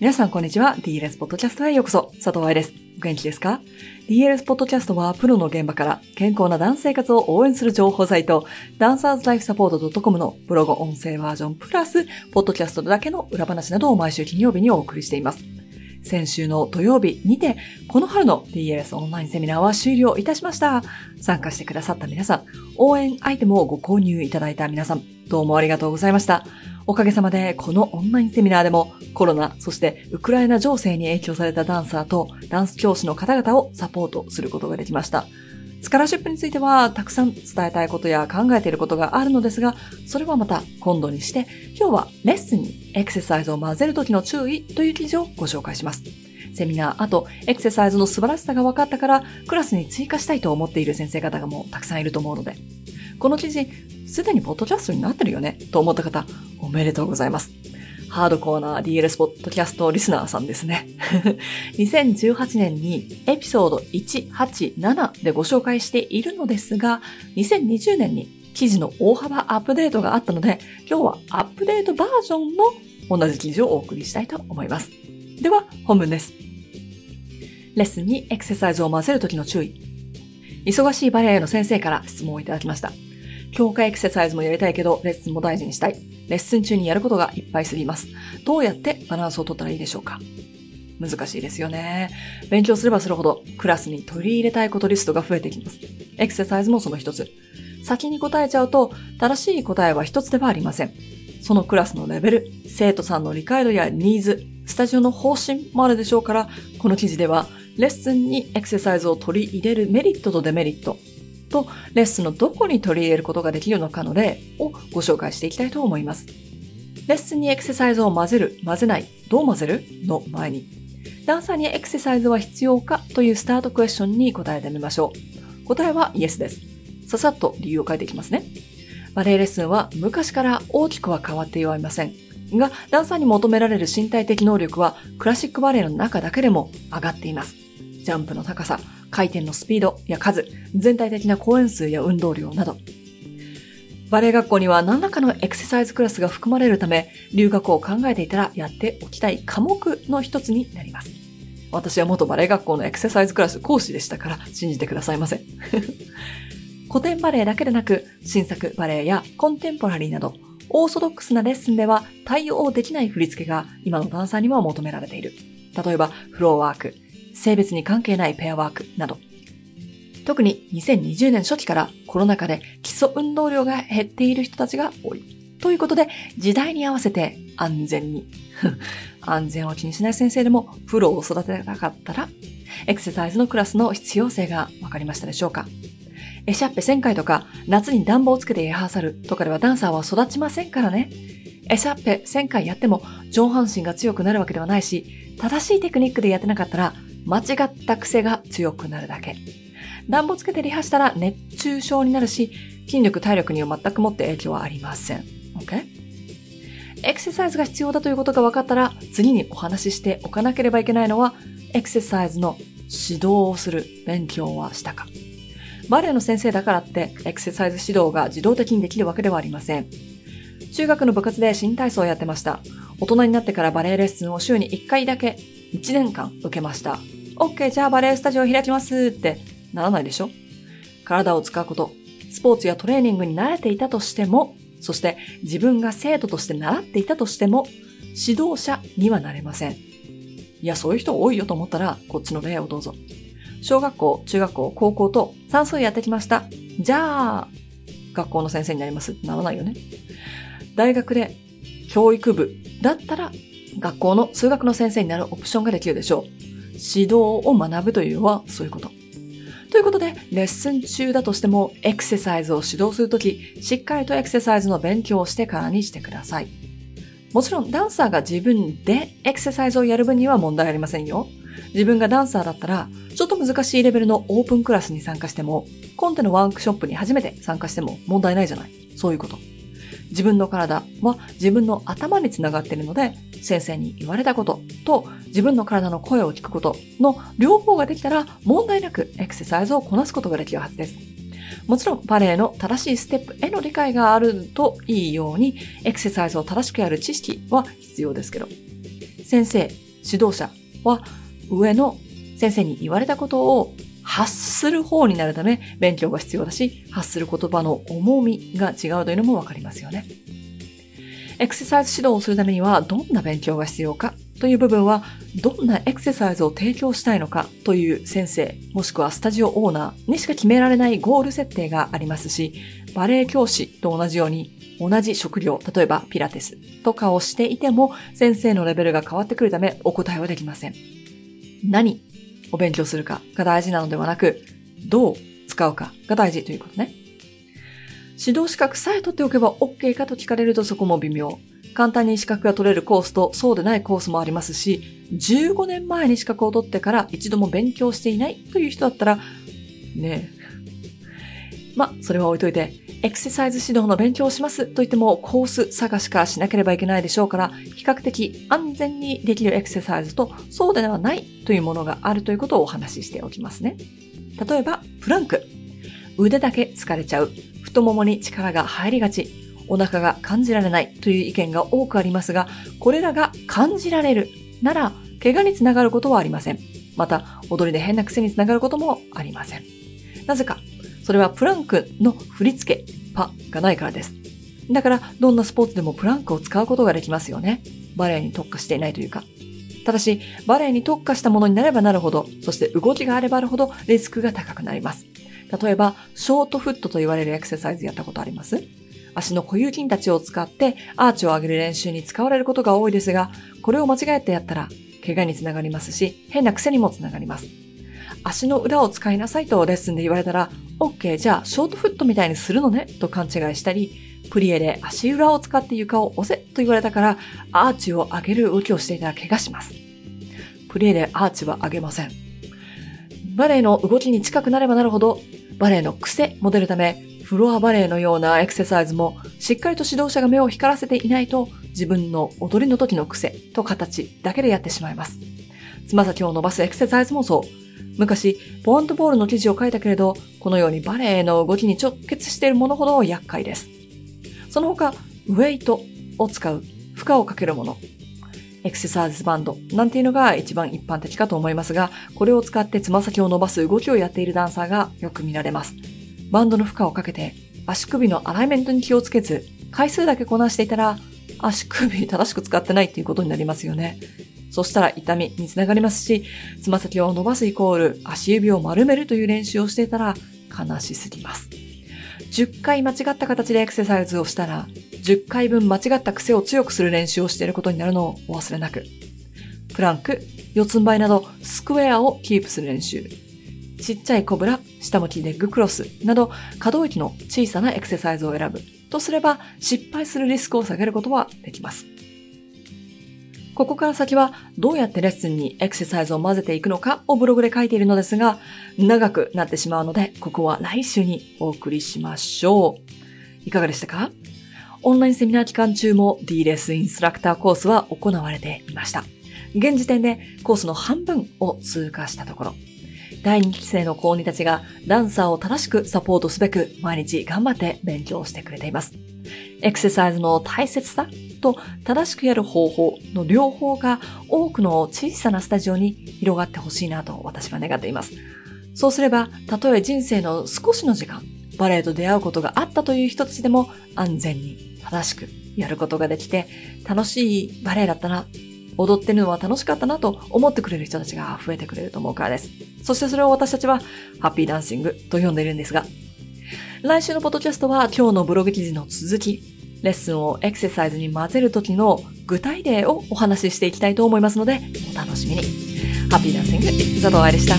皆さんこんにちは。DLS ポッドキャストへようこそ。佐藤愛です。お元気ですか ?DLS ポッドキャストはプロの現場から健康なダンス生活を応援する情報サイト、ダンサーズライフサポート .com のブログ音声バージョンプラス、ポッドキャストだけの裏話などを毎週金曜日にお送りしています。先週の土曜日にて、この春の DLS オンラインセミナーは終了いたしました。参加してくださった皆さん、応援アイテムをご購入いただいた皆さん、どうもありがとうございました。おかげさまで、このオンラインセミナーでもコロナ、そしてウクライナ情勢に影響されたダンサーとダンス教師の方々をサポートすることができました。スカラシップについてはたくさん伝えたいことや考えていることがあるのですが、それはまた今度にして、今日はレッスンにエクササイズを混ぜるときの注意という記事をご紹介します。セミナー、あとエクササイズの素晴らしさが分かったからクラスに追加したいと思っている先生方がもうたくさんいると思うので、この記事、すでにポッドキャストになってるよねと思った方、おめでとうございます。ハードコーナー DLS ポッドキャストリスナーさんですね。2018年にエピソード187でご紹介しているのですが、2020年に記事の大幅アップデートがあったので、今日はアップデートバージョンの同じ記事をお送りしたいと思います。では、本文です。レッスンにエクササイズを混ぜるときの注意。忙しいバレエの先生から質問をいただきました。強化エクササイズもやりたいけど、レッスンも大事にしたい。レッスン中にやることがいっぱいすぎます。どうやってバランスを取ったらいいでしょうか？難しいですよね。勉強すればするほど、クラスに取り入れたいことリストが増えてきます。エクササイズもその一つ。先に答えちゃうと、正しい答えは一つではありません。そのクラスのレベル、生徒さんの理解度やニーズ、スタジオの方針もあるでしょうから、この記事では、レッスンにエクササイズを取り入れるメリットとデメリット、とレッスンのどこに取り入れることができるのかの例をご紹介していきたいと思います。レッスンにエクササイズを混ぜる、混ぜない、どう混ぜるの前に、ダンサーにエクササイズは必要かというスタートクエスチョンに答えてみましょう。答えはイエスです。ささっと理由を書いていきますね。バレエレッスンは昔から大きくは変わってはいません。が、ダンサーに求められる身体的能力はクラシックバレエの中だけでも上がっています。ジャンプの高さ、回転のスピードや数、全体的な公演数や運動量など。バレエ学校には何らかのエクササイズクラスが含まれるため、留学を考えていたらやっておきたい科目の一つになります。私は元バレエ学校のエクササイズクラス講師でしたから信じてくださいませ。古典バレエだけでなく、新作バレエやコンテンポラリーなど、オーソドックスなレッスンでは対応できない振り付けが今のダンサーには求められている。例えば、フローワーク、性別に関係ないペアワークなど。特に2020年初期からコロナ禍で基礎運動量が減っている人たちが多い。ということで、時代に合わせて安全に。安全を気にしない先生でもプロを育てたかったら、エクササイズのクラスの必要性が分かりましたでしょうかエシャッペ1000回とか、夏に暖房をつけてリハーサルとかではダンサーは育ちませんからね。エシャッペ1000回やっても上半身が強くなるわけではないし、正しいテクニックでやってなかったら間違った癖が強くなるだけ。暖房つけてリハしたら熱中症になるし、筋力体力には全くもって影響はありません。OK? エクササイズが必要だということが分かったら、次にお話ししておかなければいけないのは、エクササイズの指導をする勉強はしたか。バレエの先生だからって、エクササイズ指導が自動的にできるわけではありません。中学の部活で新体操をやってました。大人になってからバレエレッスンを週に1回だけ1年間受けました。OK、じゃあバレエスタジオ開きますってならないでしょ？体を使うこと、スポーツやトレーニングに慣れていたとしても、そして自分が生徒として習っていたとしても、指導者にはなれません。いや、そういう人多いよと思ったら、こっちの例をどうぞ。小学校、中学校、高校と算数やってきました。じゃあ、学校の先生になりますならないよね。大学で教育部だったら、学校の数学の先生になるオプションができるでしょう。指導を学ぶというのはそういうこと。ということで、レッスン中だとしても、エクササイズを指導するとき、しっかりとエクササイズの勉強をしてからにしてください。もちろん、ダンサーが自分でエクササイズをやる分には問題ありませんよ。自分がダンサーだったら、ちょっと難しいレベルのオープンクラスに参加しても、コンテのワークショップに初めて参加しても問題ないじゃない。そういうこと。自分の体は自分の頭につながっているので、先生に言われたことと自分の体の声を聞くことの両方ができたら問題なくエクササイズをこなすことができるはずです。もちろんバレエの正しいステップへの理解があるといいようにエクササイズを正しくやる知識は必要ですけど。先生、指導者は上の先生に言われたことを発する方になるため勉強が必要だし、発する言葉の重みが違うというのもわかりますよね。エクササイズ指導をするためにはどんな勉強が必要かという部分は、どんなエクササイズを提供したいのかという先生、もしくはスタジオオーナーにしか決められないゴール設定がありますし、バレエ教師と同じように同じ職業、例えばピラティスとかをしていても先生のレベルが変わってくるためお答えはできません。何を勉強するかが大事なのではなく、どう使うかが大事ということね。指導資格さえ取っておけば OK かと聞かれるとそこも微妙。簡単に資格が取れるコースとそうでないコースもありますし、15年前に資格を取ってから一度も勉強していないという人だったら、ねえ。ま、それは置いといて、エクササイズ指導の勉強をしますと言ってもコース探しかしなければいけないでしょうから、比較的安全にできるエクササイズとそうではないというものがあるということをお話ししておきますね。例えば、プランク。腕だけ疲れちゃう。太ももに力が入りがち。お腹が感じられないという意見が多くありますが、これらが感じられるなら、怪我につながることはありません。また、踊りで変な癖につながることもありません。なぜか、それはプランクの振り付け、パがないからです。だから、どんなスポーツでもプランクを使うことができますよね。バレエに特化していないというか。ただし、バレエに特化したものになればなるほど、そして動きがあればあるほどリスクが高くなります。例えば、ショートフットと言われるエクササイズやったことあります？足の固有筋たちを使ってアーチを上げる練習に使われることが多いですが、これを間違えてやったら、怪我につながりますし、変な癖にもつながります。足の裏を使いなさいとレッスンで言われたら、OK、じゃあショートフットみたいにするのね？と勘違いしたり、プリエで足裏を使って床を押せと言われたから、アーチを上げる動きをしていたら怪我します。プリエでアーチは上げません。バレエの動きに近くなればなるほど、バレエの癖も出るため、フロアバレエのようなエクササイズも、しっかりと指導者が目を光らせていないと、自分の踊りの時の癖と形だけでやってしまいます。つま先を伸ばすエクササイズもそう。昔、ポワントボールの記事を書いたけれど、このようにバレエの動きに直結しているものほど厄介です。その他、ウェイトを使う、負荷をかけるもの、エクササイズバンドなんていうのが一番一般的かと思いますが、これを使ってつま先を伸ばす動きをやっているダンサーがよく見られます。バンドの負荷をかけて足首のアライメントに気をつけず、回数だけこなしていたら、足首正しく使ってないっていうことになりますよね。そしたら痛みにつながりますし、つま先を伸ばすイコール足指を丸めるという練習をしていたら悲しすぎます。10回間違った形でエクササイズをしたら、10回分間違った癖を強くする練習をしていることになるのをお忘れなく。プランク、四つん這いなどスクエアをキープする練習。ちっちゃいコブラ、下向きレッグクロスなど可動域の小さなエクササイズを選ぶとすれば失敗するリスクを下げることはできます。ここから先はどうやってレッスンにエクササイズを混ぜていくのかをブログで書いているのですが、長くなってしまうので、ここは来週にお送りしましょう。いかがでしたか？オンラインセミナー期間中も D レスインストラクターコースは行われていました。現時点でコースの半分を通過したところ、第2期生の高2たちがダンサーを正しくサポートすべく毎日頑張って勉強してくれています。エクササイズの大切さと正しくやる方法の両方が多くの小さなスタジオに広がってほしいなと私は願っています。そうすれば、たとえ人生の少しの時間、バレエと出会うことがあったという人たちでも安全に正しくやることができて、楽しいバレエだったな、踊ってるのは楽しかったなと思ってくれる人たちが増えてくれると思うからです。そしてそれを私たちはハッピーダンシングと呼んでいるんですが、来週のポッドキャストは今日のブログ記事の続き、レッスンをエクササイズに混ぜる時の具体例をお話ししていきたいと思いますので、お楽しみに。ハッピーダンシング、佐藤愛でした。